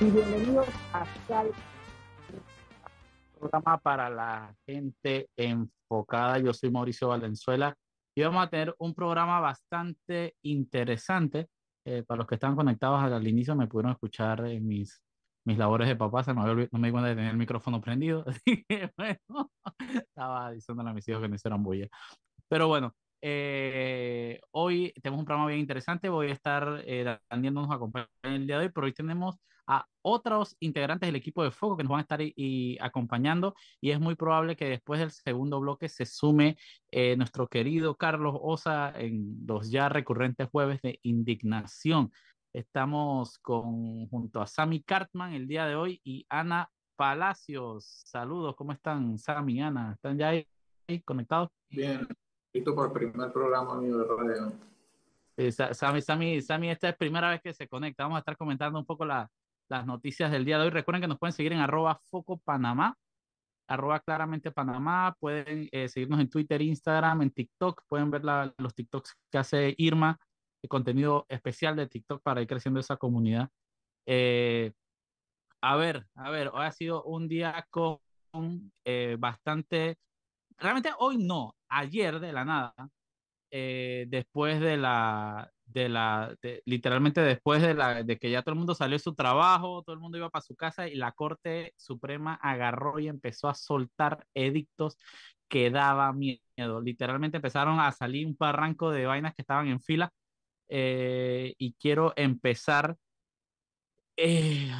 y bienvenidos a Sal, programa para la gente enfocada. Yo soy Mauricio Valenzuela y vamos a tener un programa bastante interesante. Eh, para los que están conectados al inicio me pudieron escuchar en mis, mis labores de papá, se me había no me di cuenta de tener el micrófono prendido, bueno, estaba diciéndole a mis hijos que no hicieran bulla. Pero bueno, eh, hoy tenemos un programa bien interesante. Voy a estar, eh, Daniel nos acompaña el día de hoy, pero hoy tenemos a otros integrantes del equipo de Foco que nos van a estar y, acompañando y es muy probable que después del segundo bloque se sume eh, nuestro querido Carlos Osa en los ya recurrentes jueves de indignación. Estamos con, junto a Sami Cartman el día de hoy y Ana Palacios. Saludos, ¿cómo están Sami, Ana? ¿Están ya ahí conectados? Bien, listo para el primer programa mío de radio. Eh, Sammy, Sammy, Sammy, esta es la primera vez que se conecta. Vamos a estar comentando un poco la, las noticias del día de hoy. Recuerden que nos pueden seguir en arroba foco panamá, arroba claramente panamá. Pueden eh, seguirnos en Twitter, Instagram, en TikTok. Pueden ver los TikToks que hace Irma, el contenido especial de TikTok para ir creciendo esa comunidad. Eh, a ver, a ver, hoy ha sido un día con eh, bastante realmente hoy no, ayer de la nada, eh, después de la, de la, literalmente después de, la, de que ya todo el mundo salió su trabajo, todo el mundo iba para su casa y la Corte Suprema agarró y empezó a soltar edictos que daba miedo. Literalmente empezaron a salir un parranco de vainas que estaban en fila eh, y quiero empezar. Eh,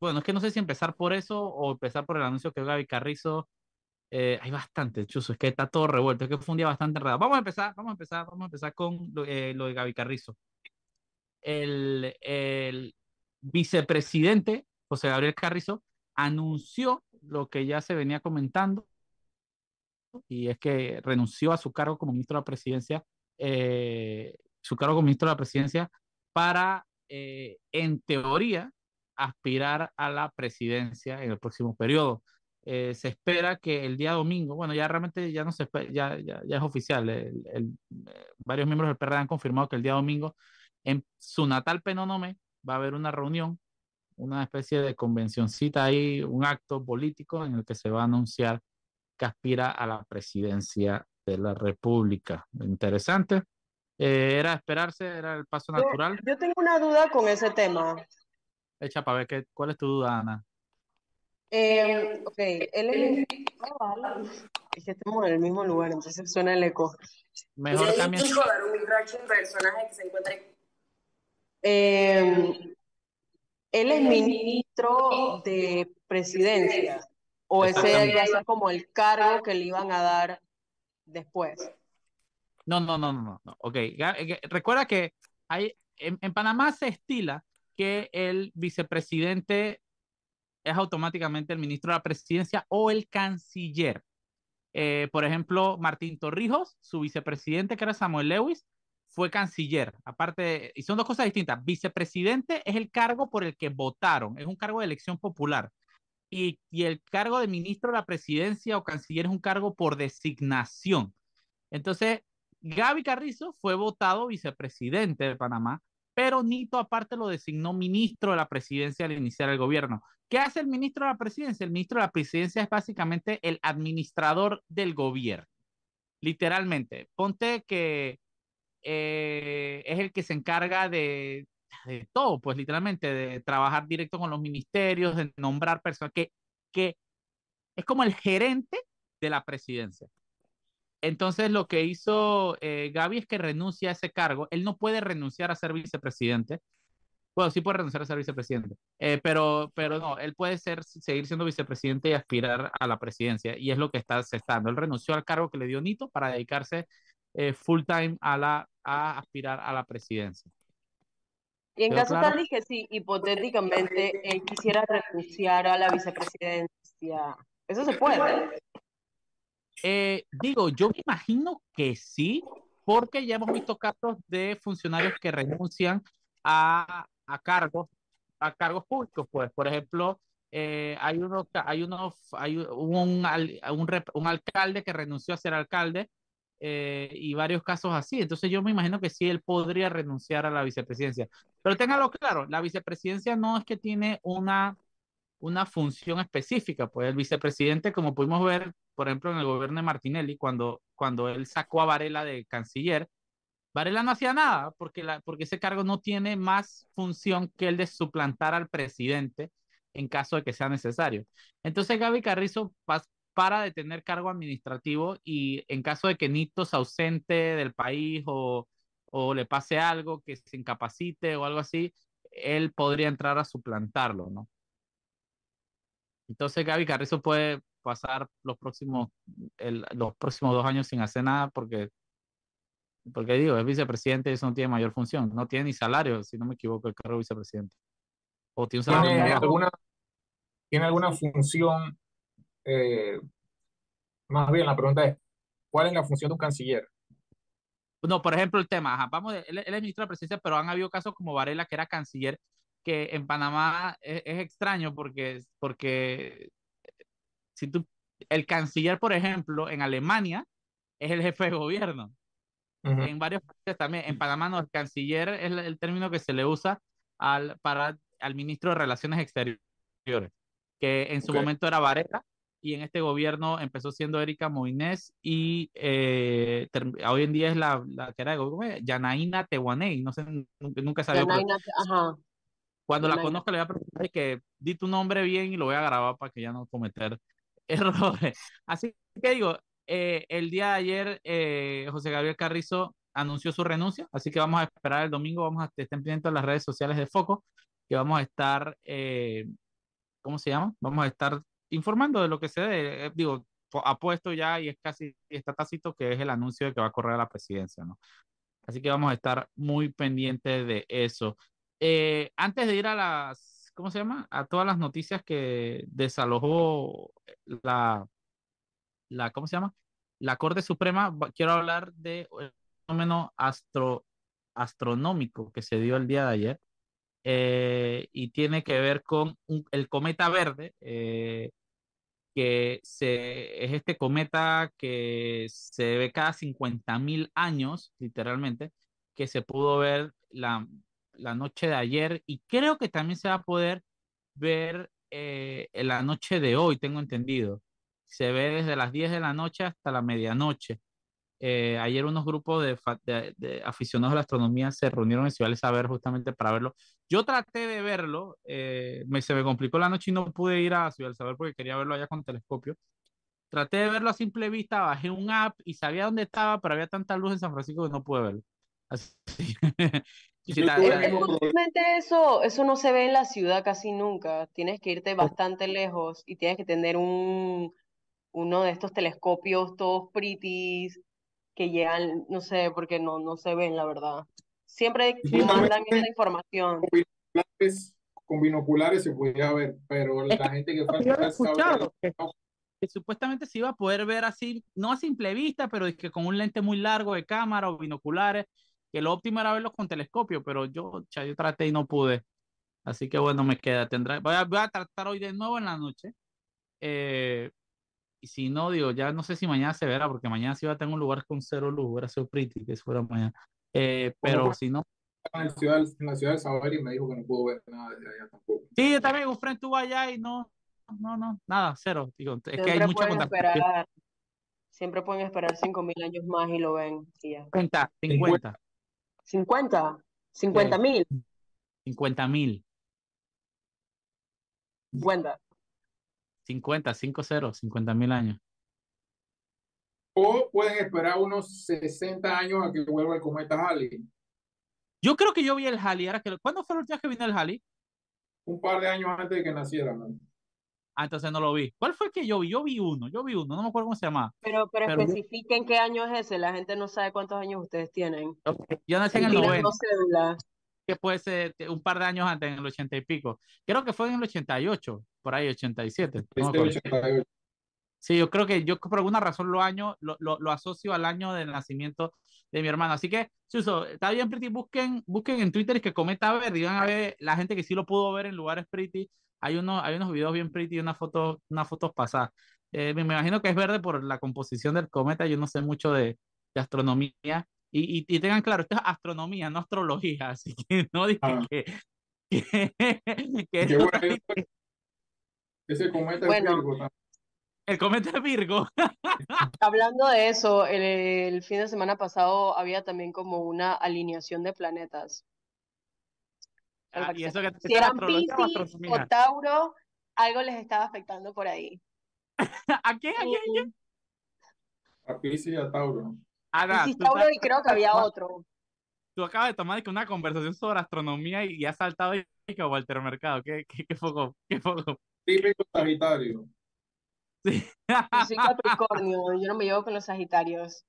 bueno, es que no sé si empezar por eso o empezar por el anuncio que Gaby Carrizo eh, hay bastante, chuzo, es que está todo revuelto, es que fue un día bastante enredado. Vamos a empezar, vamos a empezar, vamos a empezar con lo, eh, de Gaby Carrizo. El, el, vicepresidente José Gabriel Carrizo anunció lo que ya se venía comentando y es que renunció a su cargo como ministro de la presidencia, eh, su cargo como ministro de la presidencia para, en teoría, aspirar a la presidencia en el próximo periodo. Eh, se espera que el día domingo, bueno, ya realmente ya no se ya, ya, ya, es oficial, el, eh, varios miembros del PRD han confirmado que el día domingo en su natal Penónome va a haber una reunión, una especie de convencioncita ahí, un acto político en el que se va a anunciar que aspira a la presidencia de la República. Interesante. Eh, era esperarse, era el paso natural. Yo, tengo una duda con ese tema. Echa para ver cuál es tu duda, Ana. Eh, ok, él es... Es que estamos en el mismo lugar, entonces suena el eco. Mejor cambia. Eh, él es ministro de presidencia, o ese ya es como el cargo que le iban a dar después. No, no, no, no, no. Ok, eh, recuerda que hay, en, en Panamá se estila que el vicepresidente es automáticamente el ministro de la presidencia o el canciller. Eh, por ejemplo, Martín Torrijos, su vicepresidente, que era Samuel Lewis, fue canciller. Aparte, y son dos cosas distintas. Vicepresidente es el cargo por el que votaron, es un cargo de elección popular. Y, y el cargo de ministro de la presidencia o canciller es un cargo por designación. Entonces, Gaby Carrizo fue votado vicepresidente de Panamá pero Nito aparte lo designó ministro de la presidencia al iniciar el gobierno. ¿Qué hace el ministro de la presidencia? El ministro de la presidencia es básicamente el administrador del gobierno. Literalmente, ponte que eh, es el que se encarga de, de, todo, pues literalmente, de trabajar directo con los ministerios, de nombrar personas, que, que es como el gerente de la presidencia. Entonces lo que hizo eh, Gaby es que renuncia a ese cargo. Él no puede renunciar a ser vicepresidente. Bueno, sí puede renunciar a ser vicepresidente, eh, pero, pero no, él puede ser, seguir siendo vicepresidente y aspirar a la presidencia. Y es lo que está cesando. Él renunció al cargo que le dio Nito para dedicarse eh, full time a, la, a aspirar a la presidencia. Y en caso tal que sí, hipotéticamente él quisiera renunciar a la vicepresidencia, ¿eso se puede? Eh, digo, yo me imagino que sí, porque ya hemos visto casos de funcionarios que renuncian a, a cargos, a cargos públicos, pues, por ejemplo, eh, hay uno, hay uno, hay un, un, un, alcalde que renunció a ser alcalde eh, y varios casos así. Entonces yo me imagino que sí, él podría renunciar a la vicepresidencia. Pero téngalo claro, la vicepresidencia no es que tiene una, una función específica, pues el vicepresidente, como pudimos ver, por ejemplo, en el gobierno de Martinelli, cuando, cuando él sacó a Varela de canciller, Varela no hacía nada porque, porque ese cargo no tiene más función que el de suplantar al presidente en caso de que sea necesario. Entonces Gaby Carrizo para de tener cargo administrativo y en caso de que Nito se ausente del país o, o le pase algo, que se incapacite o algo así, él podría entrar a suplantarlo, ¿no? Entonces Gaby Carrizo puede pasar los próximos, el, los próximos dos años sin hacer nada porque, porque digo, es vicepresidente y eso no tiene mayor función, no tiene ni salario, si no me equivoco, el cargo de vicepresidente. O tiene, ¿Tiene alguna, ¿Tiene alguna función eh, más bien la pregunta es, ¿cuál es la función de un canciller? No, por ejemplo, el tema, vamos, él, es ministro de presidencia, pero han habido casos como Varela, que era canciller, que en Panamá es, extraño porque, porque si tú, el canciller, por ejemplo, en Alemania es el jefe de gobierno. En varios países también, en Panamá no, el canciller es el, término que se le usa al, para, al ministro de Relaciones Exteriores, que en su momento era Varela, y en este gobierno empezó siendo Erika Moines y eh, hoy en día es la, la que era de Yanaína Tehuaney, no sé, nunca, sabía. Cuando la conozca le voy a preguntar que di tu nombre bien y lo voy a grabar para que ya no cometer errores. Así que digo, eh, el día de ayer eh, José Gabriel Carrizo anunció su renuncia, así que vamos a esperar el domingo, vamos a estar pendientes de las redes sociales de Foco, que vamos a estar, ¿cómo se llama? Vamos a estar informando de lo que se dé. Eh, digo, apuesto ya y es casi, está tácito que es el anuncio de que va a correr a la presidencia, ¿no? Así que vamos a estar muy pendientes de eso. Eh, antes de ir a las, ¿cómo se llama? A todas las noticias que desalojó la, la ¿cómo se llama? La Corte Suprema, quiero hablar de un fenómeno astro, astronómico que se dio el día de ayer. Eh, y tiene que ver con el cometa verde, eh, que se, es este cometa que se ve cada 50 mil años, literalmente, que se pudo ver la, la, noche de ayer y creo que también se va a poder ver eh, la noche de hoy, tengo entendido. Se ve desde las 10 de la noche hasta la medianoche. Eh, ayer unos grupos de, de, aficionados a la astronomía se reunieron en Ciudad Saber justamente para verlo. Yo traté de verlo, eh, me, se me complicó la noche y no pude ir a Ciudad Saber porque quería verlo allá con telescopio. Traté de verlo a simple vista, bajé un app y sabía dónde estaba, pero había tanta luz en San Francisco que no pude verlo. Así. eso, eso no se ve en la ciudad casi nunca. Tienes que irte bastante lejos y tienes que tener un, uno de estos telescopios todos pretty que llegan, no sé, porque no, no se ven, la verdad. Siempre mandan esa información. Con binoculares, se podía ver, pero la gente que fue escuchado que, supuestamente se iba a poder ver así, no a simple vista, pero es que con un lente muy largo de cámara o binoculares, que lo óptimo era verlos con telescopio, pero yo, yo traté y no pude. Así que bueno, me queda. Tendrá, voy, a, voy a tratar hoy de nuevo en la noche. Eh, y si no, digo, ya no sé si mañana se verá, porque mañana sí va a tener un lugar con cero luz, hubiera sido pretty que fuera mañana. Eh, pero si no. En la, ciudad, en la ciudad de Saber y me dijo que no pudo ver nada desde allá tampoco. Sí, yo también, un friend estuvo allá y no, no, no, nada, cero. Digo, es Siempre que hay mucha esperar, Siempre pueden esperar 5.000 años más y lo ven. Y ya. 50, 50. 50, 50 mil. 50 mil. 50. 50, 5-0, 50 mil años. O pueden esperar unos 60 años a que vuelva el cometa Halley. Yo creo que yo vi el Halley. Ahora que, ¿Cuándo fue el último que vino el Halley? Un par de años antes de que naciera. Ah, entonces no lo vi. ¿Cuál fue el que yo vi? Yo vi uno, yo vi uno, no me acuerdo cómo se llama. Pero, pero, especifiquen qué año es ese, la gente no sabe cuántos años ustedes tienen. Yo nací en el 90 que puede ser un par de años antes, en el 80 y pico. Creo que fue en el 88, por ahí 87. sí, yo creo que yo por alguna razón lo, año, lo, lo, lo, asocio al año del nacimiento de mi hermano. Así que, Suso, está bien, Pretty, busquen, busquen en Twitter y que cometa a ver, digan a ver la gente que sí lo pudo ver en lugares Pretty. Hay unos, hay unos videos bien Pretty y unas fotos, unas fotos pasadas. Eh, me imagino que es verde por la composición del cometa, yo no sé mucho de, de astronomía. Y, y, tengan claro, esto es astronomía, no astrología, así que no dije Ah. que, que, que bueno. Ese cometa es Bueno. Virgo también. el cometa de Virgo. Hablando de eso, el, el fin de semana pasado había también como una alineación de planetas. Ah, y eso que Si eran astrología o Piscis o astronomía. Tauro, algo les estaba afectando por ahí. ¿A quién? ¿A quién? A Piscis y a Tauro. Ana, Piscis, tú, Tauro y creo que había otro. tú acabas de tomar una conversación sobre astronomía y, y has saltado y que Walter Mercado. ¿Qué, qué, qué poco? ¿Qué poco? Típico Sagitario. Sí. Yo soy Capricornio, yo no me llevo con los Sagitarios.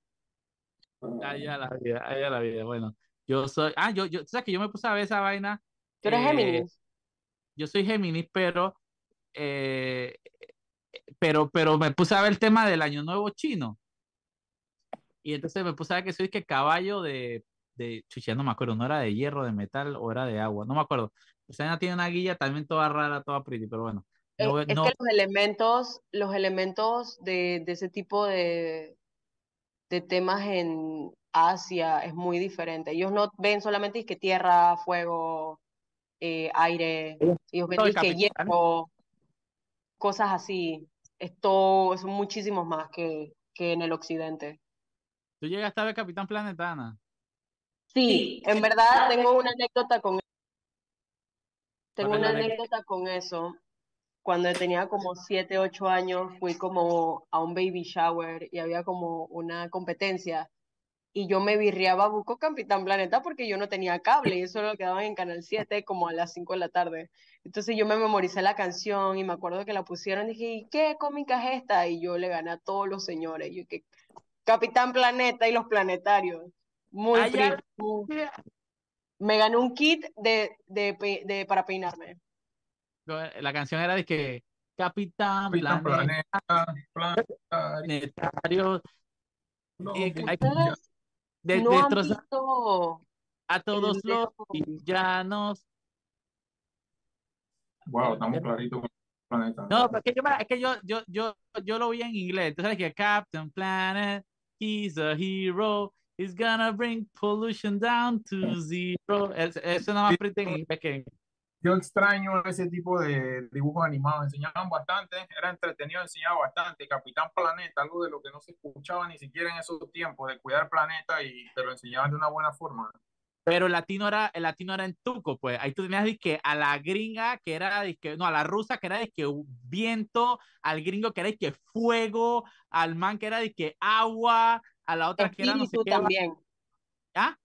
Allá la vida, allá la vida. Bueno, yo soy. Ah, yo, yo, sabes que yo me puse a ver esa vaina. ¿Tú eres eh, Géminis? Yo soy Géminis, pero. eh, pero, pero me puse a ver el tema del Año Nuevo chino. Y entonces me puse a ver que soy que caballo de. de chucha, no me acuerdo, no era de hierro, de metal o era de agua, no me acuerdo. O sea, tiene una guía también toda rara, toda pretty, pero bueno. Es, No, es no, que los elementos, los elementos de, de ese tipo de, de temas en Asia es muy diferente. Ellos no ven solamente que tierra, fuego, eh, aire, que Capricornio. hierro, cosas así. Esto son muchísimos más que, que en el occidente. Tú llegaste a ver Capitán Planeta, Ana. Sí, en verdad tengo una anécdota con tengo ¿Cuál es una anécdota con eso. Cuando tenía como 7, 8 años, fui como a un baby shower y había como una competencia. Y yo me virreaba Buco Capitán Planeta porque yo no tenía cable y eso lo quedaban en Canal 7 como a las 5 de la tarde. Entonces yo me memoricé la canción y me acuerdo que la pusieron y dije, ¿y qué cómica es esta? Y yo le gané a todos los señores. Yo que Capitán Planeta y los planetarios. Muy muy- Me gané un kit de, de, pe- de, para peinarme. La canción era de que Capitán Capitán Planeta, Planeta, Planetario. Planetario, no, eh, hay- de, no han destrozar visto a todos el los villanos. Wow, estamos claritos con el planeta. No, porque yo, es que yo, yo, yo, yo lo vi en inglés. Entonces, que Captain Planet, he's a hero, he's gonna bring pollution down to zero. Es- Eso nada más pretty en inglés que Yo extraño ese tipo de dibujos animados, enseñaban bastante, era entretenido, enseñaba bastante. Capitán Planeta, algo de lo que no se escuchaba ni siquiera en esos tiempos, de cuidar planeta y te lo enseñaban de una buena forma. Pero el latino era, el latino era en tuco, pues. Ahí tú tenías que a la gringa, que era disque, no, a la rusa, que era que viento, al gringo, que era que fuego, al man, que era que agua, a la otra, que era no sé Espíritu qué. también. ¿Ah?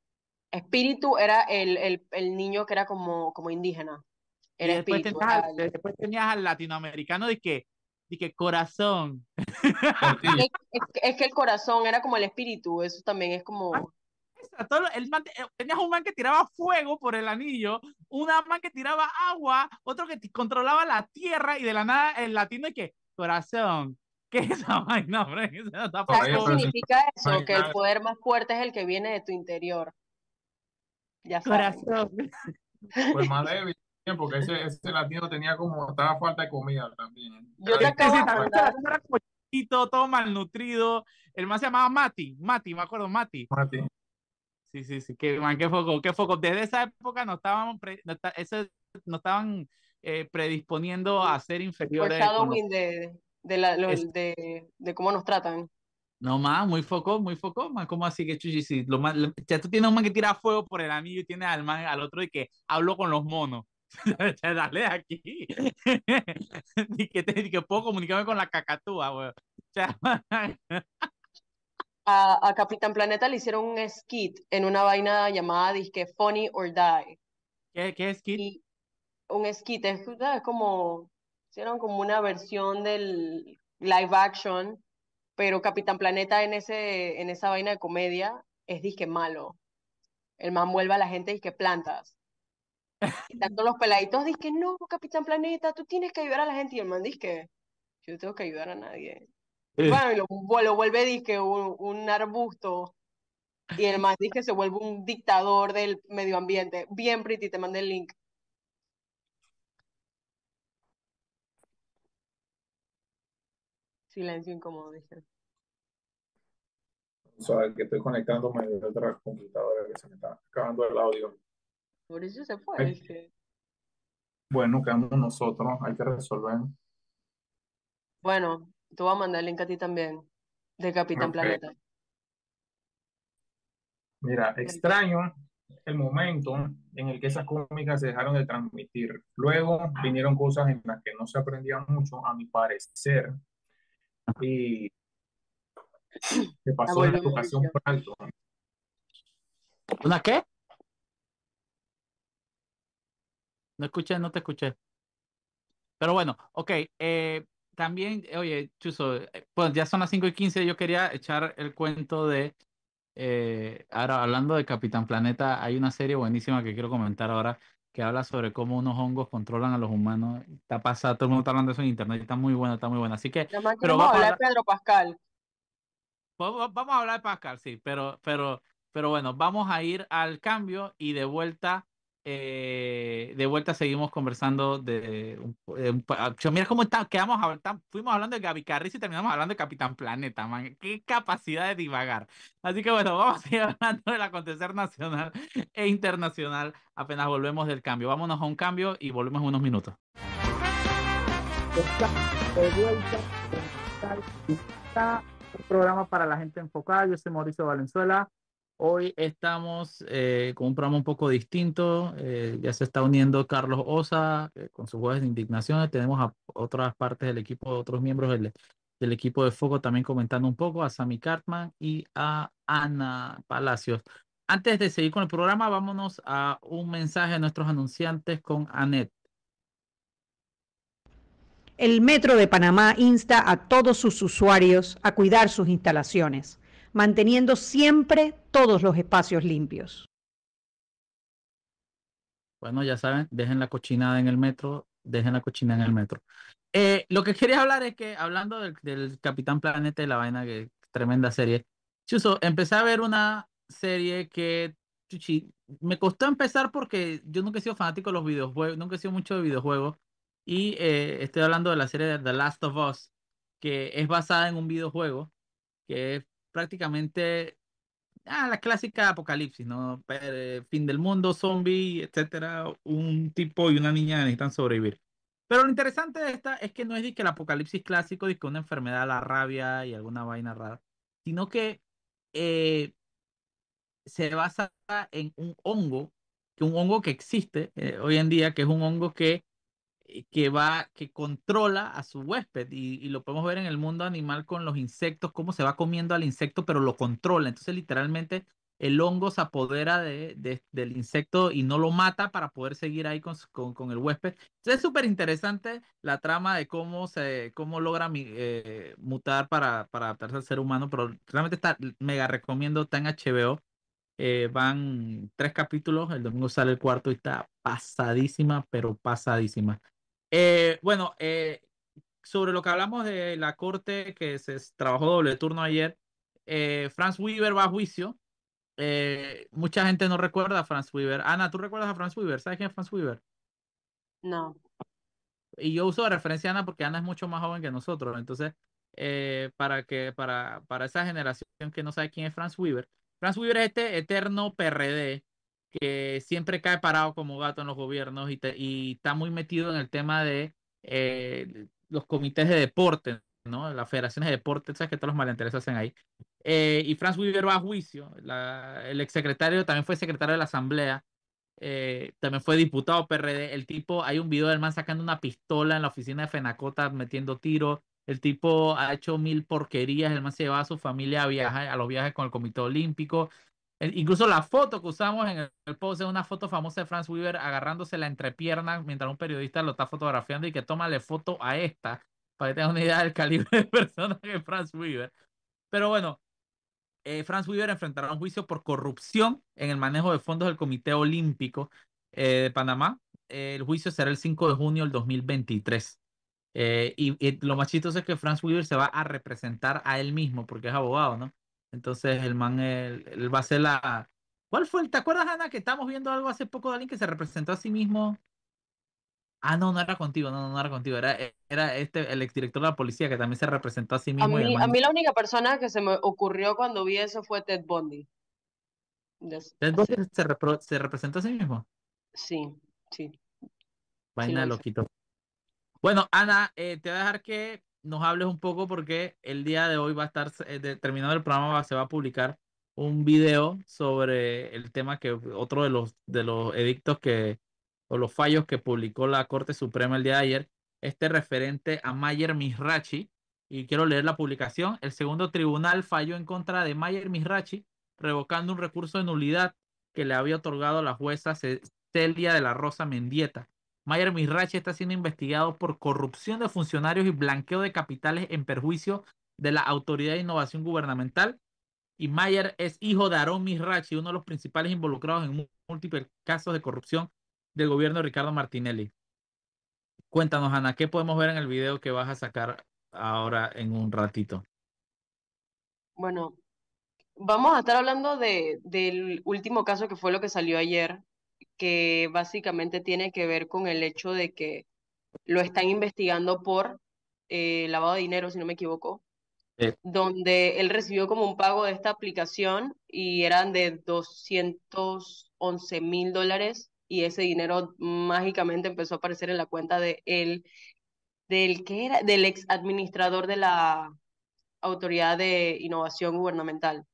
Espíritu era el, el, el niño que era como, como indígena. Y Era después espíritu. tenías, era el- después tenías al latinoamericano de que, de que corazón. Es, es que- es que el corazón era como el espíritu, eso también es como... A todo el man- eh, tenías un man que tiraba fuego por el anillo, una man que tiraba agua, otro que controlaba la tierra y de la nada el latino y que corazón. ¿Qué es esa vaina, hombre? Eso no está Por ¿Sabes ahí qué significa eso? Ay, Que el poder más fuerte es el que viene de tu interior. Ya saben. Corazón. Pues más débil, porque ese, ese latino tenía como, estaba falta de comida también. Yo te acabo de chiquito, todo malnutrido. El man se llamaba Mati, Mati, me acuerdo, Mati. Mati. Sí, sí, sí, qué man, qué foco, qué foco. Desde esa época nos estaban, pre- esta- ese- nos estaban eh, predisponiendo a ser inferiores. foreshadowing de, de, la, lo- Es- de, de cómo nos tratan. No más, muy foco, muy foco, man. ¿Cómo así que chuchi? Sí, lo más, ya tú tienes un man que tira fuego por el anillo y tienes al man, al otro y que hablo con los monos. Dale aquí. y, que te, y que puedo comunicarme con la cacatúa, weón. A, a Capitán Planeta le hicieron un skit en una vaina llamada disque Funny or Die. ¿qué, qué es Kid? Y un skit es, ¿sabes? como, hicieron como una versión del live action, pero Capitán Planeta en ese, en esa vaina de comedia es disque malo. El man vuelve a la gente disque plantas. Y tanto los peladitos disque, no, Capitán Planeta, tú tienes que ayudar a la gente. Y el man disque, yo no tengo que ayudar a nadie. Y Eh. bueno, y lo vuelve disque un, un arbusto. Y el man disque se vuelve un dictador del medio ambiente. Bien pretty, te mandé el link. Silencio incómodo, dice. sea, que estoy conectándome de otra computadora que se me está acabando el audio. Por eso se fue. Ay, es que- Bueno, quedamos nosotros, hay que resolver. Bueno, te voy a mandar el link a ti también, de Capitán. Planeta. Mira, extraño el momento en el que esas cómicas se dejaron de transmitir. Luego vinieron cosas en las que no se aprendía mucho, a mi parecer, y Ah, pasó la educación por alto. ¿Una qué? No escuché, no te escuché. Pero bueno, ok. eh, también, oye, Chuzo, eh, pues ya son las 5 y 15. Yo quería echar el cuento de. eh, ahora, hablando de Capitán Planeta, hay una serie buenísima que quiero comentar ahora que habla sobre cómo unos hongos controlan a los humanos. Está pasada, todo el mundo está hablando de eso en internet. Está muy buena, está muy buena. Así que, pero vamos a hablar de Pedro Pascal. Vamos vamos a hablar de Pascal, sí, pero, pero, pero bueno, vamos a ir al cambio y de vuelta, eh, de vuelta seguimos conversando de, de yo, mira cómo está, quedamos, fuimos hablando de Gaby Carrizo y terminamos hablando de Capitán Planeta, man, qué capacidad de divagar. Así que bueno, vamos a seguir hablando del acontecer nacional e internacional apenas volvemos del cambio. Vámonos a un cambio y volvemos en unos minutos. Estamos de vuelta Está un programa para la gente enfocada. Yo soy Mauricio Valenzuela. Hoy estamos eh, con un programa un poco distinto. eh, ya se está uniendo Carlos Osa eh, con sus jueves de indignación. Tenemos a otras partes del equipo, otros miembros del, equipo de Foco también comentando un poco, a Sami Cartman y a Ana Palacios. Antes de seguir con el programa, vámonos a un mensaje de nuestros anunciantes con Anet. El Metro de Panamá insta a todos sus usuarios a cuidar sus instalaciones, manteniendo siempre todos los espacios limpios. Bueno, ya saben, dejen la cochinada en el metro, dejen la cochinada en el metro. Eh, lo que quería hablar es que, hablando del, Capitán Planeta y la vaina, que tremenda serie, Chuso, empecé a ver una serie que, chuchi, me costó empezar porque yo nunca he sido fanático de los videojuegos, nunca he sido mucho de videojuegos, y eh, estoy hablando de la serie The Last of Us, que es basada en un videojuego, que es prácticamente ah, la clásica apocalipsis, ¿no? Fin del mundo, zombie, etcétera. Un tipo y una niña necesitan sobrevivir. Pero lo interesante de esta es que no es de que el apocalipsis clásico, de que una enfermedad, la rabia y alguna vaina rara, sino que eh, se basa en un hongo, que un hongo que existe eh, hoy en día, que es un hongo que que va, que controla a su huésped y, y lo podemos ver en el mundo animal con los insectos, cómo se va comiendo al insecto, pero lo controla. Entonces, literalmente, el hongo se apodera de, de- del insecto y no lo mata para poder seguir ahí con, con, con el huésped. Entonces, es súper interesante la trama de cómo se, cómo logra eh, mutar para, para adaptarse al ser humano, pero realmente está, mega recomiendo, está en HBO. Eh, van tres capítulos, el domingo sale el cuarto y está pasadísima, pero pasadísima. Eh, bueno, eh, sobre lo que hablamos de la corte que se trabajó doble turno ayer, eh, Franz Weaver va a juicio. Mucha gente no recuerda a Franz Weaver. Ana, ¿tú recuerdas a Franz Weaver? ¿Sabes quién es Franz Weaver? No. Y yo uso de referencia a Ana porque Ana es mucho más joven que nosotros. Entonces, para que, para, para esa generación que no sabe quién es Franz Weaver, Franz Weaver es este eterno PRD que siempre cae parado como gato en los gobiernos y, está muy metido en el tema de eh, los comités de deporte, ¿no? Las federaciones de deporte, sabes que todos los malentendidos se hacen ahí. Eh, y Franz Weaver va a juicio. La- el exsecretario también fue secretario de la Asamblea eh, también fue diputado PRD. El tipo, hay un video del man sacando una pistola en la oficina de Fenacota metiendo tiros. El tipo ha hecho mil porquerías. El man se llevaba a su familia a viajar, a los viajes con el Comité Olímpico. Incluso la foto que usamos en el, post es una foto famosa de Franz Weaver agarrándose la entrepierna mientras un periodista lo está fotografiando y que tómale foto a esta para que tengan una idea del calibre de persona que es Franz Weaver. Pero bueno, eh, Franz Weaver enfrentará un juicio por corrupción en el manejo de fondos del Comité Olímpico eh, de Panamá. El juicio será el 5 de junio del 2023. Eh, y, y lo más chistoso es que Franz Weaver se va a representar a él mismo porque es abogado, ¿no? Entonces el man, él, él va a ser la... ¿Cuál fue el... ¿Te acuerdas, Ana, que estamos viendo algo hace poco de alguien que se representó a sí mismo? Ah, no, no era contigo, no, no era contigo, era, era este, el exdirector de la policía que también se representó a sí A mismo. y mí, a mí la única persona que se me ocurrió cuando vi eso fue Ted Bundy. Des- Ted Bundy se, repro- se representó a sí mismo. Sí, sí. Vaina hizo. loquito. Bueno, Ana, eh, te voy a dejar que nos hables un poco porque el día de hoy va a estar, eh, terminado el programa, va- se va a publicar un video sobre el tema que otro de los, de los edictos que, o los fallos que publicó la Corte Suprema el día de ayer, este referente a Mayer Misrachi, y quiero leer la publicación. El segundo tribunal falló en contra de Mayer Misrachi, revocando un recurso de nulidad que le había otorgado la jueza Ce- Celia de la Rosa Mendieta. Mayer Misrachi está siendo investigado por corrupción de funcionarios y blanqueo de capitales en perjuicio de la Autoridad de Innovación Gubernamental. Y Mayer es hijo de Aarón Misrachi, uno de los principales involucrados en múltiples casos de corrupción del gobierno de Ricardo Martinelli. Cuéntanos, Ana, ¿qué podemos ver en el video que vas a sacar ahora en un ratito? Bueno, vamos a estar hablando de, del último caso que fue lo que salió ayer, que básicamente tiene que ver con el hecho de que lo están investigando por eh, lavado de dinero, si no me equivoco, Sí. donde él recibió como un pago de esta aplicación y eran de 211 mil dólares y ese dinero mágicamente empezó a aparecer en la cuenta de él, del que era, del ex administrador de la Autoridad de Innovación Gubernamental.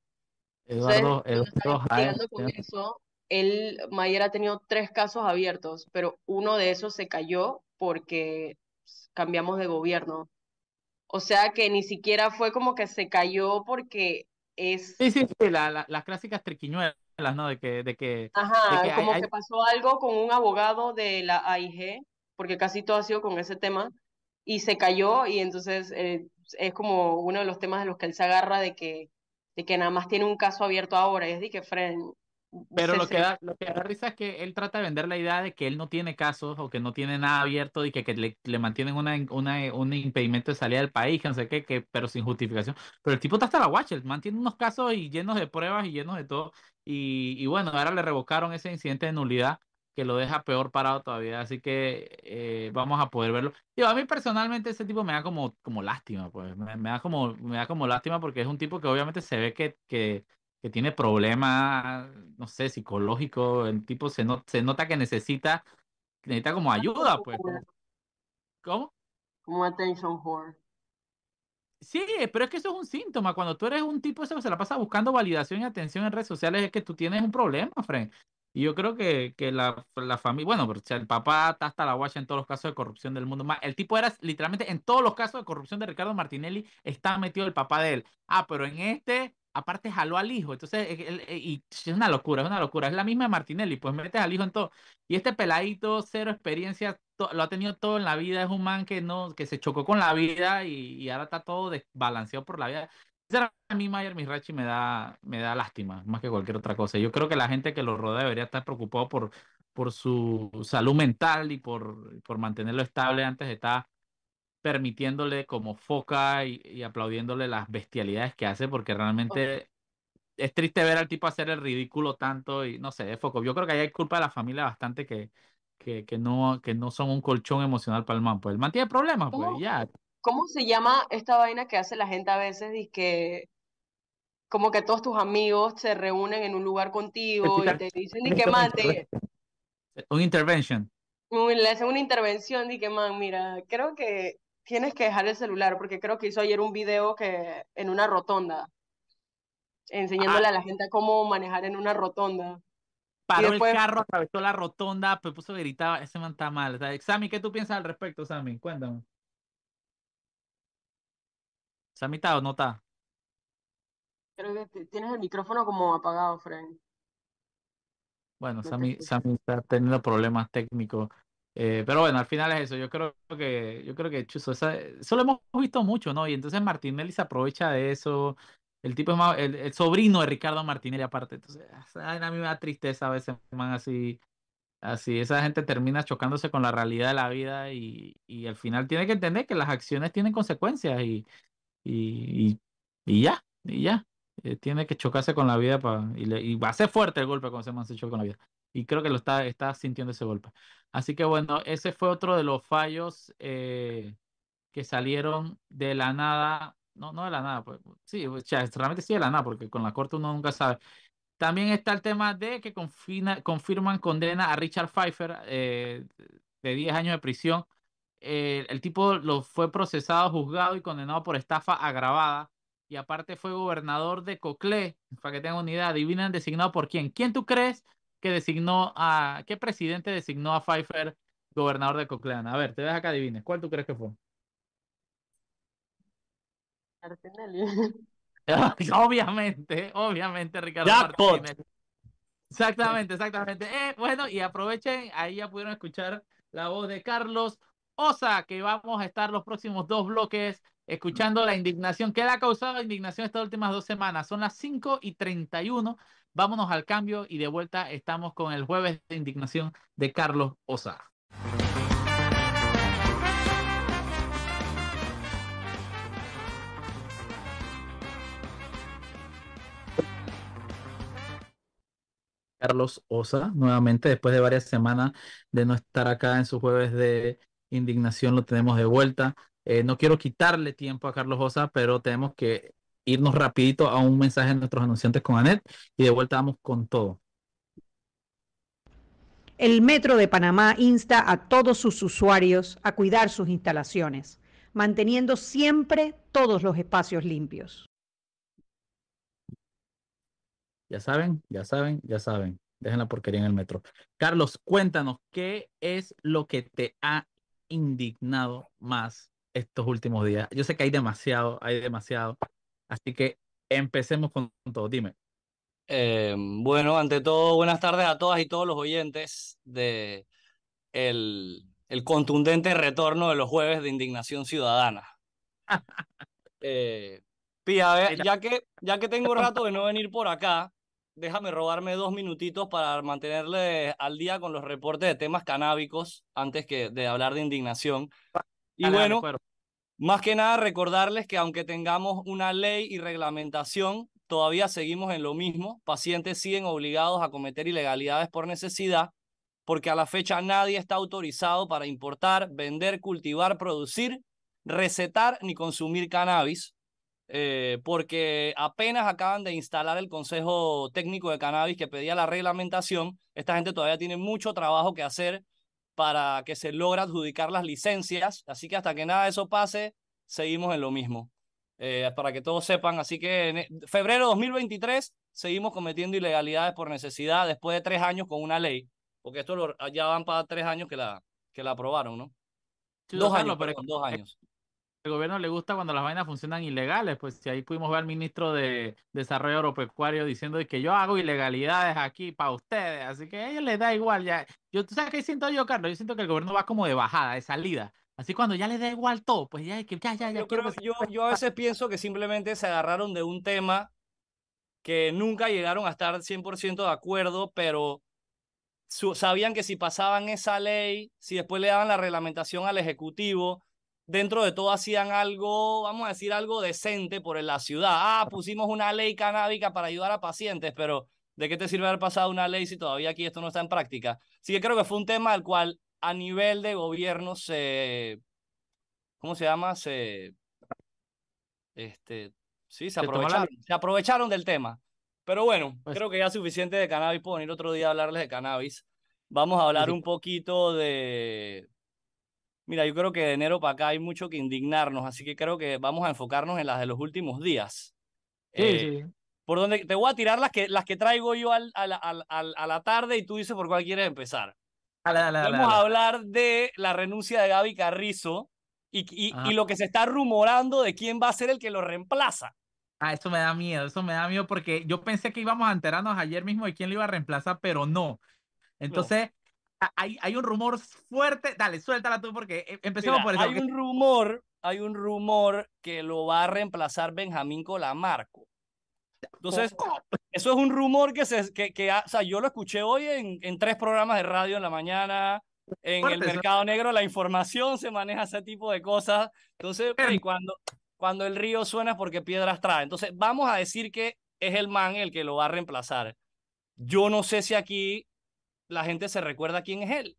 Eduardo, Entonces, Eduardo Jaén, eso, él, Mayer ha tenido tres casos abiertos, pero uno de esos se cayó porque cambiamos de gobierno. O sea que ni siquiera fue como que se cayó porque es, Sí, sí, sí, la- la- las clásicas triquiñuelas, ¿no? De que, de que, ajá, de que como hay- que pasó algo con un abogado de la AIG, porque casi todo ha sido con ese tema, y se cayó y entonces eh, es como uno de los temas de los que él se agarra de que, de que nada más tiene un caso abierto ahora, y es de que, Fren, Pero lo que da, lo que da risa es que él trata de vender la idea de que él no tiene casos o que no tiene nada abierto y que, que le, le mantienen una, una, un impedimento de salida del país, que no sé qué, que, pero sin justificación. Pero el tipo está hasta la guacha, él mantiene unos casos y llenos de pruebas y llenos de todo. Y, y bueno, ahora le revocaron ese incidente de nulidad que lo deja peor parado todavía. Así que eh, vamos a poder verlo. Digo, a mí personalmente ese tipo me da como, como lástima, pues. Me, me da como, me da como lástima porque es un tipo que obviamente se ve que, que, que tiene problemas, no sé, psicológicos. El tipo se, no, se nota que necesita, necesita como ayuda, pues. ¿Cómo? como attention whore. Sí, pero es que eso es un síntoma. Cuando tú eres un tipo que se la pasa buscando validación y atención en redes sociales, es que tú tienes un problema, Fren. Y yo creo que, que la, la familia, bueno, pero o sea, el papá está hasta la guacha en todos los casos de corrupción del mundo. El tipo era literalmente en todos los casos de corrupción de Ricardo Martinelli, está metido el papá de él. Ah, pero en este, aparte jaló al hijo. Entonces, él- eh, y es una locura, es una locura. Es la misma de Martinelli, pues metes al hijo en todo. Y este peladito, cero experiencia, lo ha tenido todo en la vida. Es un man que no, que se chocó con la vida y, ahora está todo desbalanceado por la vida. A mí Mayer Mirachi me da, me da lástima, más que cualquier otra cosa. Yo creo que la gente que lo rodea debería estar preocupado por, por su salud mental y por, por mantenerlo estable antes de estar permitiéndole como foca y, y aplaudiéndole las bestialidades que hace, porque realmente es triste ver al tipo hacer el ridículo tanto y no sé, es foco. Yo creo que ahí hay culpa de la familia bastante que, que, que no, que no son un colchón emocional para el man. Pues el man tiene problemas, pues ya. ¿Cómo se llama esta vaina que hace la gente a veces y que como que todos tus amigos se reúnen en un lugar contigo y te dicen y que man, te, Un intervention. un- le hacen una intervención y que man, mira, creo que tienes que dejar el celular porque creo que hizo ayer un video que en una rotonda enseñándole a la gente cómo manejar en una rotonda. Paró después- el carro, atravesó la rotonda, pues puso gritaba, ese man está mal. O sea, Sammy, ¿qué tú piensas al respecto, Sammy? Cuéntame. Sammy está o no está. Creo que tienes el micrófono como apagado, Frank. Bueno, Sammy. Sammy está teniendo problemas técnicos. Eh, pero bueno, al final es eso. Yo creo que, yo creo que chuzo, esa- eso lo hemos visto mucho, ¿no? Y entonces Martinelli se aprovecha de eso. El tipo es más, el, el sobrino de Ricardo Martinelli aparte. Entonces, vaina a mí me da tristeza a veces, man, así, así. Esa gente termina chocándose con la realidad de la vida y, y al final tiene que entender que las acciones tienen consecuencias y, y, y, y ya, y ya. Eh, tiene que chocarse con la vida pa- y, le- y va a ser fuerte el golpe cuando man se choca con la vida. Y creo que lo está, está sintiendo ese golpe. Así que bueno, ese fue otro de los fallos eh, que salieron de la nada. No, no de la nada, pues sí, o sea, realmente sí de la nada, porque con la corte uno nunca sabe. También está el tema de que confina, confirman condena a Richard Pfeiffer eh, de 10 años de prisión. Eh, el tipo lo fue procesado, juzgado y condenado por estafa agravada. Y aparte fue gobernador de Coclé, para que tengan una idea. Adivinen designado por quién. ¿Quién tú crees que designó a, qué presidente designó a Pfeiffer gobernador de Coclé? A ver, te dejo acá adivines. ¿Cuál tú crees que fue? obviamente, obviamente, Ricardo Martínez. Exactamente, exactamente. Eh, bueno, y aprovechen, ahí ya pudieron escuchar la voz de Carlos Osa, que vamos a estar los próximos dos bloques escuchando la indignación. ¿Qué le ha causado indignación estas últimas dos semanas? Son las 5 y 31. Vámonos al cambio y de vuelta estamos con el jueves de indignación de Carlos Osa. Carlos Osa, nuevamente después de varias semanas de no estar acá en su jueves de indignación, lo tenemos de vuelta. Eh, no quiero quitarle tiempo a Carlos Osa, pero tenemos que irnos rapidito a un mensaje de nuestros anunciantes con Anet y de vuelta vamos con todo. El Metro de Panamá insta a todos sus usuarios a cuidar sus instalaciones, manteniendo siempre todos los espacios limpios. Ya saben, ya saben, ya saben. Dejen la porquería en el metro. Carlos, cuéntanos, ¿qué es lo que te ha indignado más estos últimos días? Yo sé que hay demasiado, hay demasiado. Así que empecemos con todo. Dime. Eh, bueno, ante todo, buenas tardes a todas y todos los oyentes de el, el contundente retorno de los jueves de indignación ciudadana. eh, Pía, ya que, ya que tengo rato de no venir por acá, déjame robarme dos minutitos para mantenerle al día con los reportes de temas canábicos antes que de hablar de indignación. Y bueno, más que nada recordarles que aunque tengamos una ley y reglamentación, todavía seguimos en lo mismo. Pacientes siguen obligados a cometer ilegalidades por necesidad, porque a la fecha nadie está autorizado para importar, vender, cultivar, producir, recetar ni consumir cannabis. Eh, porque apenas acaban de instalar el Consejo Técnico de Cannabis que pedía la reglamentación. Esta gente todavía tiene mucho trabajo que hacer para que se logre adjudicar las licencias, así que hasta que nada de eso pase, seguimos en lo mismo. Eh, para que todos sepan, así que en e, febrero de 2023 seguimos cometiendo ilegalidades por necesidad después de tres años con una ley, porque esto ya van para tres años que la, que la aprobaron, ¿no? dos años, pero dos años el gobierno le gusta cuando las vainas funcionan ilegales, pues si ahí pudimos ver al ministro de Desarrollo Agropecuario diciendo que yo hago ilegalidades aquí para ustedes, así que a ellos les da igual ya. Yo, ¿tú sabes qué siento yo, Carlos? Yo siento que el gobierno va como de bajada, de salida. Así cuando ya les da igual todo, pues ya, ya, ya, ya. Yo, yo, yo a veces pienso que simplemente se agarraron de un tema que nunca llegaron a estar 100% de acuerdo, pero sabían que si pasaban esa ley, si después le daban la reglamentación al Ejecutivo, dentro de todo hacían algo, vamos a decir, algo decente por la ciudad. Ah, pusimos una ley canábica para ayudar a pacientes, pero ¿de qué te sirve haber pasado una ley si todavía aquí esto no está en práctica? Sí que creo que fue un tema al cual a nivel de gobierno se, ¿cómo se llama? Se, este, sí, se aprovecharon, se aprovecharon del tema. Pero bueno, pues creo que ya es suficiente de cannabis. Puedo venir otro día a hablarles de cannabis. Vamos a hablar un poquito de, Mira, yo creo que de enero para acá hay mucho que indignarnos, así que creo que vamos a enfocarnos en las de los últimos días. Sí, eh, sí. Por donde te voy a tirar las que, las que traigo yo al, al, al, a la tarde y tú dices por cuál quieres empezar. vamos a hablar de la renuncia de Gaby Carrizo y, y, y, lo que se está rumorando de quién va a ser el que lo reemplaza. Ah, eso me da miedo, eso me da miedo porque yo pensé que íbamos a enterarnos ayer mismo de quién lo iba a reemplazar, pero no. Entonces, hay, hay un rumor fuerte. Dale, suéltala tú porque eh, empecemos por eso. Hay un rumor, hay un rumor que lo va a reemplazar Benjamín Colamarco. Entonces, eso es un rumor que se, que, que o sea, yo lo escuché hoy en, en tres programas de radio en la mañana, en el mercado negro, la información se maneja ese tipo de cosas. Entonces, cuando, cuando el río suena es porque piedras trae. Entonces, vamos a decir que es el man el que lo va a reemplazar. Yo no sé si aquí la gente se recuerda quién es él.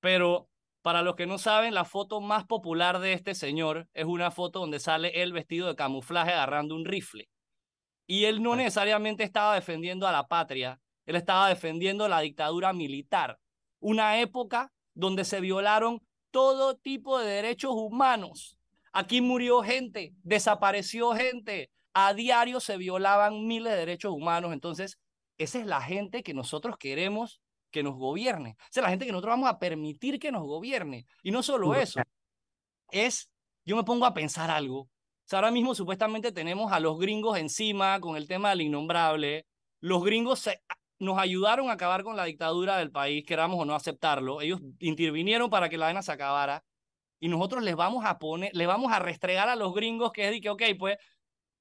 Pero para los que no saben, la foto más popular de este señor es una foto donde sale él vestido de camuflaje agarrando un rifle. Y él no necesariamente estaba defendiendo a la patria, él estaba defendiendo la dictadura militar, una época donde se violaron todo tipo de derechos humanos. Aquí murió gente, desapareció gente, a diario se violaban miles de derechos humanos. Entonces, esa es la gente que nosotros queremos que nos gobierne. Esa es la gente que nosotros vamos a permitir que nos gobierne. Y no solo eso, es, yo me pongo a pensar algo. ahora mismo supuestamente tenemos a los gringos encima con el tema del innombrable. Los gringos nos ayudaron a acabar con la dictadura del país, queramos o no aceptarlo. Ellos intervinieron para que la vaina se acabara. Y nosotros les vamos a poner, les vamos a restregar a los gringos que es de que, ok, pues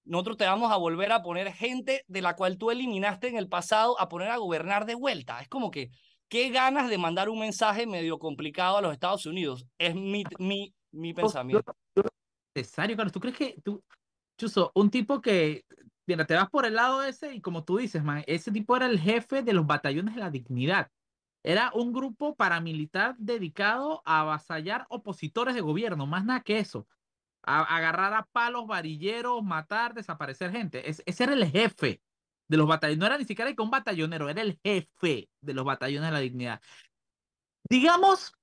nosotros te vamos a volver a poner gente de la cual tú eliminaste en el pasado a poner a gobernar de vuelta. Es como que, qué ganas de mandar un mensaje medio complicado a los Estados Unidos. Es mi, mi, mi pensamiento. Necesario, Carlos. ¿Tú crees que tú, Chuso, un tipo que, mira, te vas por el lado ese y como tú dices, man, ese tipo era el jefe de los batallones de la dignidad. Era un grupo paramilitar dedicado a avasallar opositores de gobierno, más nada que eso agarrar a palos, varilleros, matar, desaparecer gente. ese era el jefe de los batallones. No era ni siquiera un batallonero, era el jefe de los batallones de la dignidad. Digamos,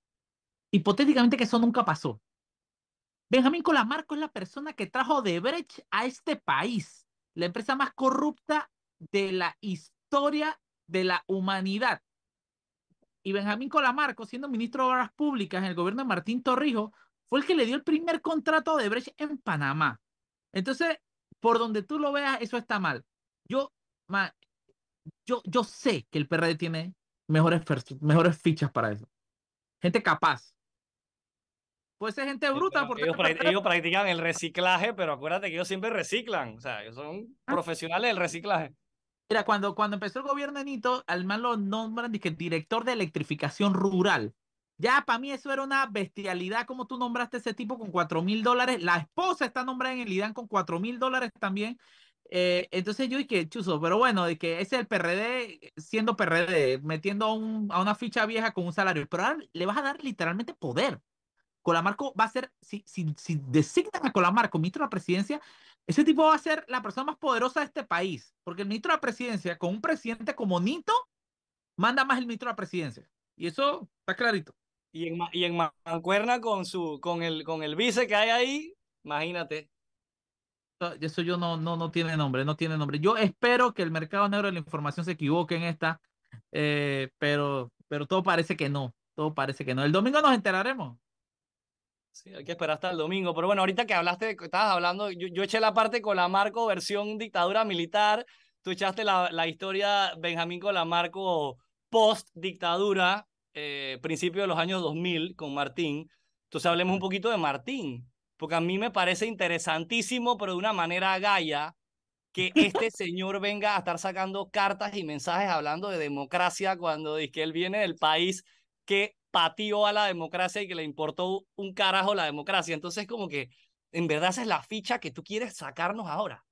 hipotéticamente, que eso nunca pasó. Benjamín Colamarco es la persona que trajo de Brecht a este país, la empresa más corrupta de la historia de la humanidad. Y Benjamín Colamarco, siendo ministro de Obras Públicas en el gobierno de Martín Torrijos, fue el que le dio el primer contrato de Brecht en Panamá. Entonces, por donde tú lo veas, eso está mal. Yo, yo, yo sé que el PRD tiene mejores, mejores fichas para eso. Gente capaz. Puede ser gente bruta. porque ellos, practican el reciclaje, pero acuérdate que ellos siempre reciclan. O sea, ellos son ah. profesionales del reciclaje. Mira, cuando, cuando empezó el gobierno de Nito, al mal lo nombran director de electrificación rural. Ya, para mí eso era una bestialidad, como tú nombraste ese tipo con cuatro mil dólares. La esposa está nombrada en el IDAN con cuatro mil dólares también. Eh, entonces yo dije, chuzo, pero bueno, de que es el PRD siendo PRD, metiendo a, una ficha vieja con un salario, pero ahora le vas a dar literalmente poder. Colamarco va a ser, si, si, si designan a Colamarco ministro de la presidencia, ese tipo va a ser la persona más poderosa de este país, porque el ministro de la presidencia, con un presidente como Nito, manda más el ministro de la presidencia. Y eso está clarito. Y en, y en Mancuerna con, su, con, el, con el vice que hay ahí, imagínate. Eso yo no, no, no tiene nombre, no tiene nombre. Yo espero que el mercado negro de la información se equivoque en esta, eh, pero, pero todo parece que no, todo parece que no. El domingo nos enteraremos. Sí, hay que esperar hasta el domingo. Pero bueno, ahorita que hablaste, estabas hablando, yo, yo eché la parte con la Marco versión dictadura militar, tú echaste la, la historia Benjamín Colamarco post dictadura, eh, principio de los años 2000 con Martín. Entonces hablemos un poquito de Martín, porque a mí me parece interesantísimo, pero de una manera gaya, que este señor venga a estar sacando cartas y mensajes hablando de democracia cuando dice que él viene del país que pateó a la democracia y que le importó un carajo la democracia. Entonces como que en verdad esa es la ficha que tú quieres sacarnos ahora.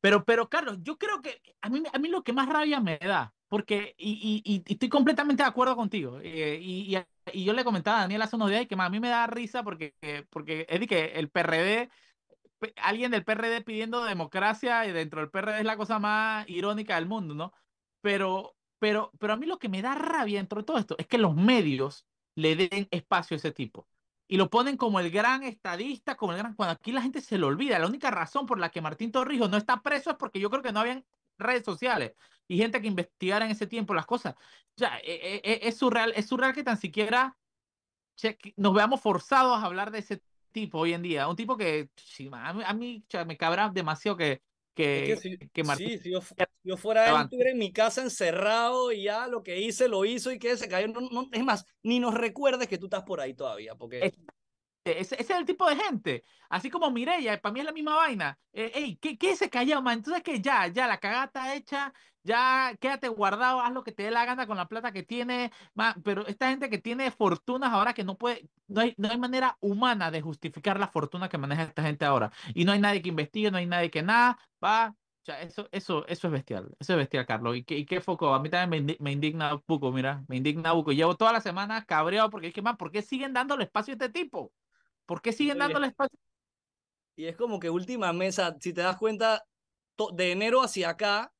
Pero, pero Carlos, yo creo que a mí, a mí lo que más rabia me da porque, y, y, estoy completamente de acuerdo contigo. Eh, y, y, yo le comentaba a Daniel hace unos días que a mí me da risa porque, porque es de que el PRD, alguien del PRD pidiendo democracia y dentro del PRD es la cosa más irónica del mundo, ¿no? Pero, pero, pero a mí lo que me da rabia dentro de todo esto es que los medios le den espacio a ese tipo. Y lo ponen como el gran estadista, como el gran... Cuando aquí la gente se lo olvida. La única razón por la que Martín Torrijos no está preso es porque yo creo que no habían redes sociales y gente que investigara en ese tiempo las cosas. O sea, e, e, e, es, surreal, es surreal que tan siquiera nos veamos forzados a hablar de ese tipo hoy en día. Un tipo que a mí, me cabra demasiado que, que, si, si yo, fuera él, estuviera en mi casa encerrado y ya lo que hice lo hizo y que se cayó. No, es más, ni nos recuerdes que tú estás por ahí todavía. Porque... Ese, es el tipo de gente. Así como Mireya, para mí es la misma vaina. Eh, ey, ¿qué, ¿qué se callado, man? Entonces que ya, ya, la cagada está hecha, ya quédate guardado, haz lo que te dé la gana con la plata que tiene. pero esta gente que tiene fortunas ahora que no puede, no hay, no hay manera humana de justificar la fortuna que maneja esta gente ahora. Y no hay nadie que investigue, no hay nadie que nada, va, sea, eso, eso, eso es bestial, eso es bestial, Carlos. ¿Y qué, y qué foco? A mí también me, me indigna poco, mira, me indigna poco. Llevo toda la semana cabreado porque es que, más, ¿por qué siguen dándole espacio a este tipo? ¿Por qué siguen dándole espacio? Y es como que última mesa, si te das cuenta, de enero hacia acá,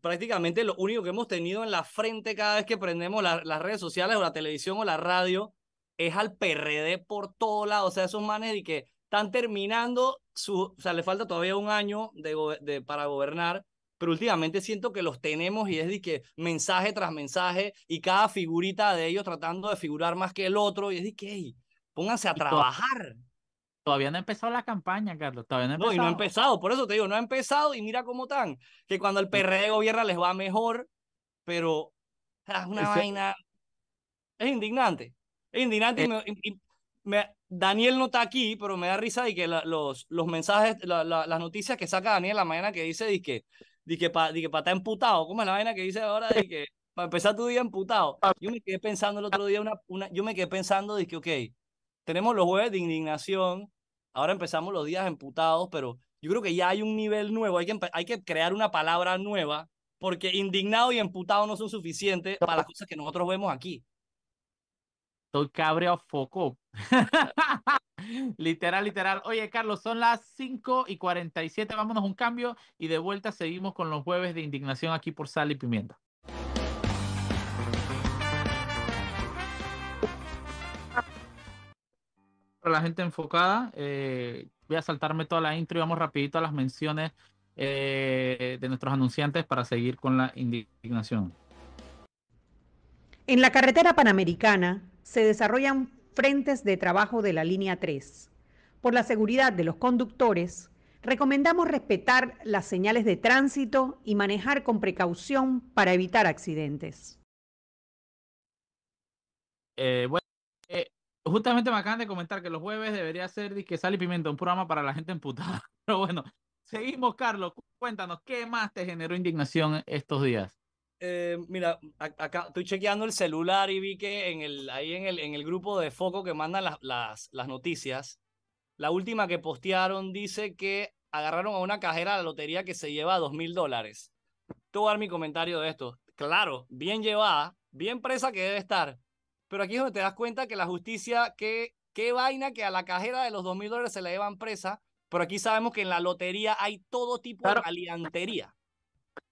prácticamente lo único que hemos tenido en la frente cada vez que prendemos las redes sociales o la televisión o la radio es al PRD por todo lado. O sea, esos manes y que están terminando su, o sea, le falta todavía un año de, de, para gobernar, pero últimamente siento que los tenemos y es de que mensaje tras mensaje y cada figurita de ellos tratando de figurar más que el otro y es de que, hey, pónganse a trabajar. Todavía no ha empezado la campaña, Carlos. Todavía no ha empezado. No, y no ha empezado. Por eso te digo, no ha empezado y mira cómo están. Que cuando el PRD gobierna les va mejor, pero es una vaina. Es indignante. Es indignante y, eh. me, Daniel no está aquí, pero me da risa de que los, los mensajes, las noticias que saca Daniel la mañana que dice de que, que para pa estar emputado. ¿Cómo es la vaina que dice ahora? De que para empezar tu día emputado. Yo me quedé pensando el otro día, una, una, yo me quedé pensando que, ok, tenemos los jueves de indignación, Ahora empezamos los días emputados, pero yo creo que ya hay un nivel nuevo, hay que, crear una palabra nueva, porque indignado y emputado no son suficientes para las cosas que nosotros vemos aquí. Estoy cabreado foco. literal, literal. Oye, Carlos, son las 5 y 47. Vámonos un cambio y de vuelta seguimos con los jueves de indignación aquí por Sal y Pimienta. La gente enfocada. Eh, voy a saltarme toda la intro y vamos rapidito a las menciones eh, de nuestros anunciantes para seguir con la indignación. En la carretera panamericana se desarrollan frentes de trabajo de la línea 3. Por la seguridad de los conductores, recomendamos respetar las señales de tránsito y manejar con precaución para evitar accidentes. Eh, bueno, Justamente me acaban de comentar que los jueves debería ser que sale pimienta, un programa para la gente emputada. Pero bueno, seguimos, Carlos. Cuéntanos, ¿qué más te generó indignación estos días? Eh, mira, acá estoy chequeando el celular y vi que en el, ahí en el, en el grupo de foco que mandan las, las, noticias, la última que postearon dice que agarraron a una cajera de la lotería que se lleva dos mil dólares. A dar mi comentario de esto. Claro, bien llevada, bien presa que debe estar, pero aquí es donde te das cuenta que la justicia, qué, qué vaina que a la cajera de los dos mil dólares se la llevan presa, pero aquí sabemos que en la lotería hay todo tipo de aliantería.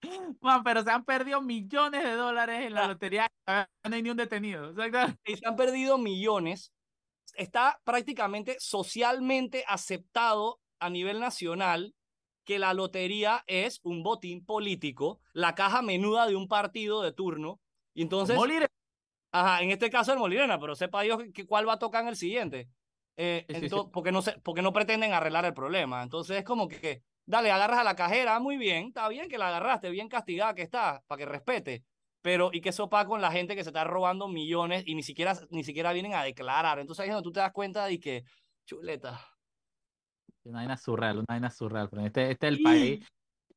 Juan, pero se han perdido millones de dólares en la lotería, no hay ni un detenido. Y se han perdido millones. Está prácticamente socialmente aceptado a nivel nacional que la lotería es un botín político, la caja menuda de un partido de turno. Y entonces, Ajá, en este caso el Molirena, pero sepa Dios que, cuál va a tocar en el siguiente. Eh, Porque, no se, porque no pretenden arreglar el problema. Entonces es como que, dale, agarras a la cajera, muy bien, está bien que la agarraste, bien castigada que está, para que respete. Pero, ¿y qué sopa con la gente que se está robando millones y ni siquiera, ni siquiera vienen a declarar? Entonces ahí es donde tú te das cuenta de que, chuleta. Una vaina surreal, una vaina surreal. Pero este, este es el país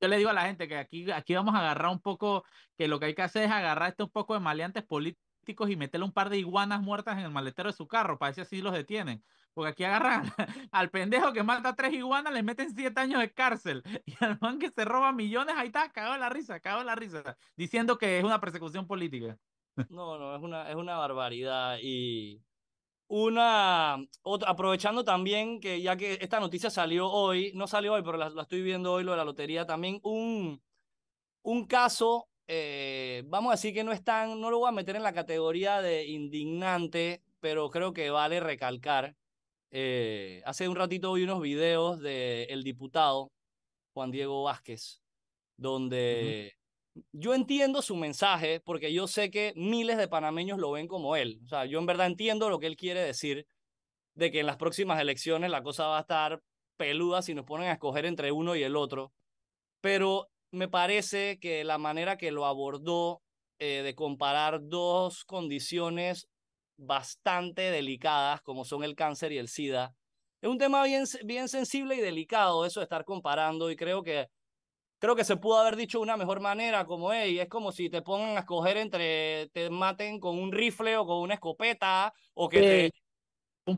yo le digo a la gente que aquí, aquí vamos a agarrar un poco, que lo que hay que hacer es agarrar este un poco de maleantes políticos y meterle un par de iguanas muertas en el maletero de su carro, para ver así los detienen. Porque aquí agarran al pendejo que mata a tres iguanas, le meten siete años de cárcel. Y al man que se roba millones, ahí está, cagado la risa, cagado la risa, diciendo que es una persecución política. No, no, es una, es una barbaridad. Y una, otra, aprovechando también que ya que esta noticia salió hoy, no salió hoy, pero la, la estoy viendo hoy, lo de la lotería, también un, un caso eh, vamos a decir que no están, no lo voy a meter en la categoría de indignante, pero creo que vale recalcar. Eh, hace un ratito vi unos videos del diputado Juan Diego Vázquez, donde yo entiendo su mensaje, porque yo sé que miles de panameños lo ven como él. O sea, yo en verdad entiendo lo que él quiere decir, de que en las próximas elecciones la cosa va a estar peluda si nos ponen a escoger entre uno y el otro. Pero me parece que la manera que lo abordó eh, de comparar dos condiciones bastante delicadas como son el cáncer y el SIDA, es un tema bien, bien sensible y delicado eso de estar comparando y creo que creo que se pudo haber dicho de una mejor manera, como, hey, es como si te pongan a escoger entre te maten con un rifle o con una escopeta, o que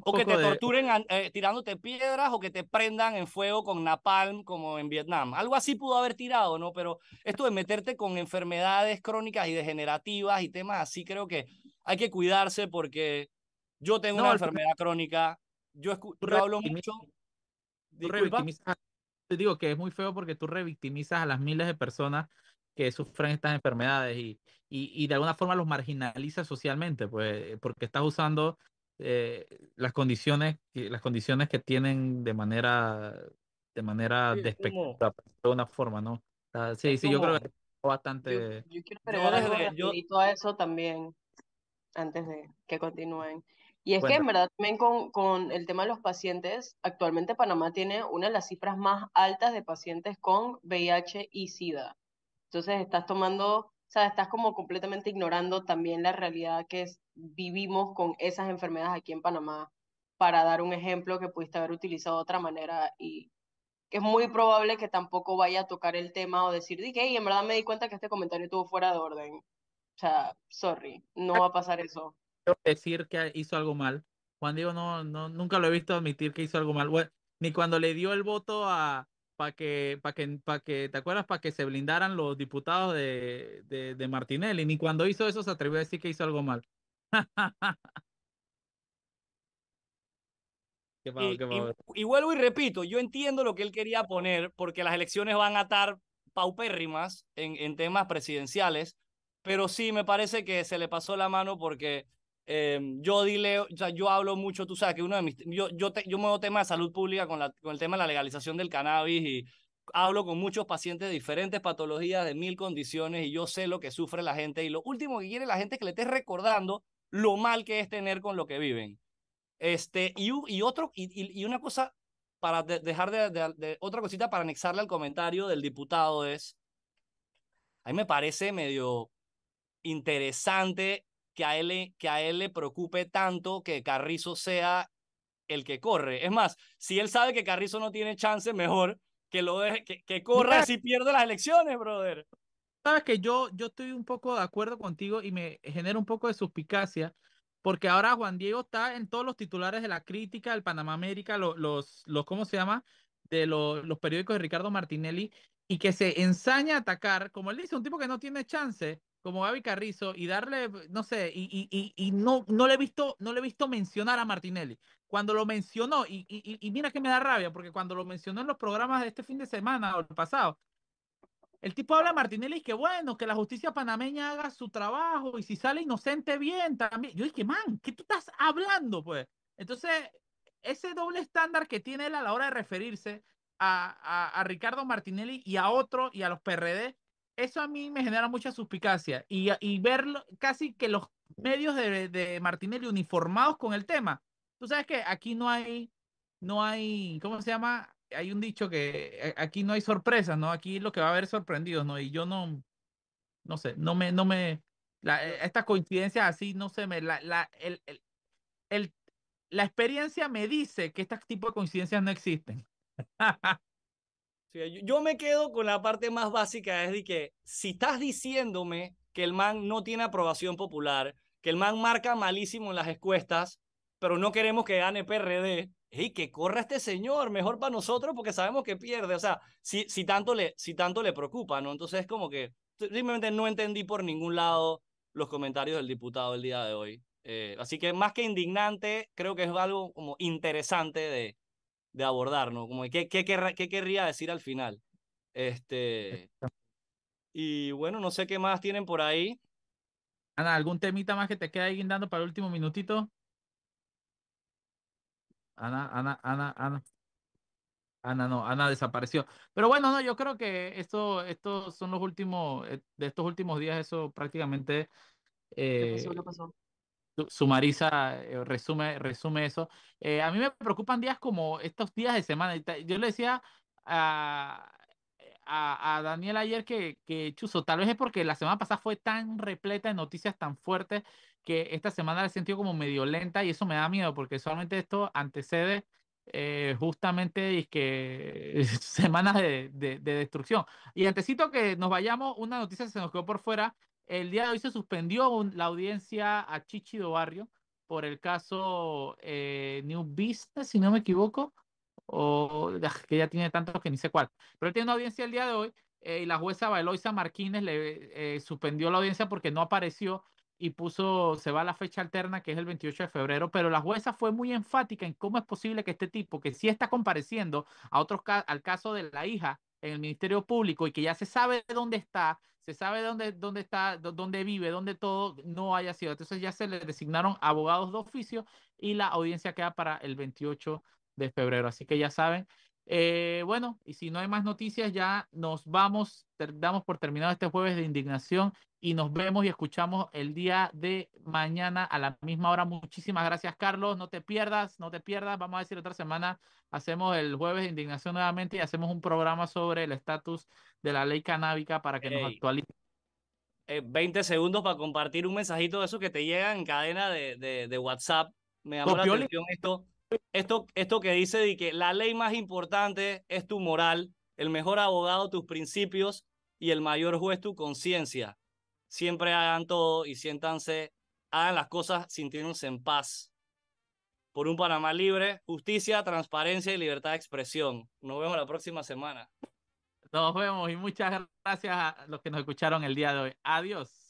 o que te torturen eh, tirándote piedras o que te prendan en fuego con napalm como en Vietnam. Algo así pudo haber tirado, ¿no? Pero esto de meterte con enfermedades crónicas y degenerativas y temas así, creo que hay que cuidarse porque yo tengo una enfermedad crónica, yo, hablo mucho. Te digo que es muy feo porque tú revictimizas a las miles de personas que sufren estas enfermedades y, y, y de alguna forma los marginalizas socialmente, pues porque estás usando eh, las condiciones las condiciones que tienen de manera de manera de despectiva de una forma no sí sí yo creo que es bastante yo, quiero agregar yo, a eso también antes de que continúen. Y es que en verdad también con, con el tema de los pacientes actualmente Panamá tiene una de las cifras más altas de pacientes con VIH y SIDA entonces estás tomando o sea, estás como completamente ignorando también la realidad que vivimos con esas enfermedades aquí en Panamá, para dar un ejemplo que pudiste haber utilizado de otra manera y es muy probable que tampoco vaya a tocar el tema o decir, que y en verdad me di cuenta que este comentario estuvo fuera de orden. O sea, sorry, no va a pasar eso. Decir que hizo algo mal. Juan Diego no, no, nunca lo he visto admitir que hizo algo mal. Ni cuando le dio el voto a, para que, para que, para que, ¿te acuerdas? Para que se blindaran los diputados de, de, de Martinelli. Ni cuando hizo eso se atrevió a decir que hizo algo mal. y, vuelvo y repito, yo entiendo lo que él quería poner, porque las elecciones van a estar paupérrimas en, en temas presidenciales, pero sí me parece que se le pasó la mano porque Em, yo dile, o sea, yo hablo mucho, tú sabes que uno de mis, yo, yo, te, yo muevo temas de salud pública con, la, con el tema de la legalización del cannabis y hablo con muchos pacientes de diferentes patologías, de mil condiciones y yo sé lo que sufre la gente y lo último que quiere la gente es que le estés recordando lo mal que es tener con lo que viven. Este, y, y otro, y, y, una cosa para dejar de, de, otra cosita para anexarle al comentario del diputado es, a mí me parece medio interesante que a él, que a él le preocupe tanto que Carrizo sea el que corre. Es más, si él sabe que Carrizo no tiene chance, mejor que lo deje, que, que corra si pierde las elecciones, brother. Sabes que yo, yo estoy un poco de acuerdo contigo y me genera un poco de suspicacia, porque ahora Juan Diego está en todos los titulares de la crítica, del Panamá América, los, los, los ¿cómo se llama? De los, los periódicos de Ricardo Martinelli, y que se ensaña a atacar, como él dice, un tipo que no tiene chance, como Gaby Carrizo y darle, no sé, y, y, y, no, no, le he visto, no le he visto mencionar a Martinelli. Cuando lo mencionó, y, mira que me da rabia, porque cuando lo mencionó en los programas de este fin de semana o el pasado, el tipo habla a Martinelli y que bueno, que la justicia panameña haga su trabajo y si sale inocente, bien también. Yo dije, man, ¿qué tú estás hablando, pues? Entonces, ese doble estándar que tiene él a la hora de referirse a, a, a Ricardo Martinelli y a otro y a los PRD, eso a mí me genera mucha suspicacia y, y ver casi que los medios de, de, Martinelli uniformados con el tema. Tú sabes que aquí no hay, no hay, ¿cómo se llama? Hay un dicho que aquí no hay sorpresas, ¿no? Aquí lo que va a haber sorprendidos, ¿no? Y yo no, no sé, no me, no me, la, eh, estas coincidencias así, no sé, me, la, la, el, el, el, la experiencia me dice que este tipo de coincidencias no existen. yo me quedo con la parte más básica, es de que si estás diciéndome que el man no tiene aprobación popular, que el man marca malísimo en las encuestas, pero no queremos que gane PRD, y que corra este señor, mejor para nosotros porque sabemos que pierde. O sea, si, si, tanto, le, si tanto le preocupa, ¿no? Entonces es como que simplemente no entendí por ningún lado los comentarios del diputado el día de hoy. Eh, así que más que indignante, creo que es algo como interesante de, de abordar, ¿no? Como qué, qué, qué querría decir al final. Este. Y bueno, no sé qué más tienen por ahí. Ana, ¿algún temita más que te quede ahí guindando para el último minutito? Ana, Ana, Ana, Ana. Ana no, Ana desapareció. Pero bueno, no, yo creo que esto, estos son los últimos, eh, de estos últimos días, eso prácticamente ¿Qué pasó? ¿Qué pasó? Sumariza, eh, resume, resume eso. Eh, a mí me preocupan días como estos días de semana. Yo le decía a, a, a, Daniel ayer que, que Chuzo, tal vez es porque la semana pasada fue tan repleta de noticias tan fuertes que esta semana la he sentido como medio lenta y eso me da miedo porque solamente esto antecede eh, justamente y que semanas de, de, de, destrucción. Y antesito que nos vayamos, una noticia se nos quedó por fuera el día de hoy se suspendió la audiencia a Chichido Barrio por el caso eh, New Business, si no me equivoco, o ah, que ya tiene tantos que ni sé cuál. Pero tiene una audiencia el día de hoy eh, y la jueza Bailoisa Martínez le suspendió la audiencia porque no apareció y puso, se va a la fecha alterna que es el 28 de febrero, pero la jueza fue muy enfática en cómo es posible que este tipo, que sí está compareciendo a otros al caso de la hija en el Ministerio Público y que ya se sabe dónde está, se sabe dónde, dónde está, dónde vive, dónde todo no haya sido. Entonces ya se le designaron abogados de oficio y la audiencia queda para el 28 de febrero. Así que ya saben. Eh, bueno, y si no hay más noticias, ya nos vamos, damos por terminado este jueves de indignación y nos vemos y escuchamos el día de mañana a la misma hora. Muchísimas gracias, Carlos. No te pierdas, no te pierdas. Vamos a decir otra semana, hacemos el jueves de indignación nuevamente y hacemos un programa sobre el estatus de la ley canábica para que nos actualice. 20 eh, segundos para compartir un mensajito de eso que te llega en cadena de, de, WhatsApp. Me llamó la atención esto, esto, esto que dice de que la ley más importante es tu moral, el mejor abogado tus principios y el mayor juez tu conciencia siempre hagan todo y siéntanse, hagan las cosas sintiéndose en paz. Por un Panamá libre, justicia, transparencia y libertad de expresión. Nos vemos la próxima semana. Nos vemos y muchas gracias a los que nos escucharon el día de hoy. Adiós.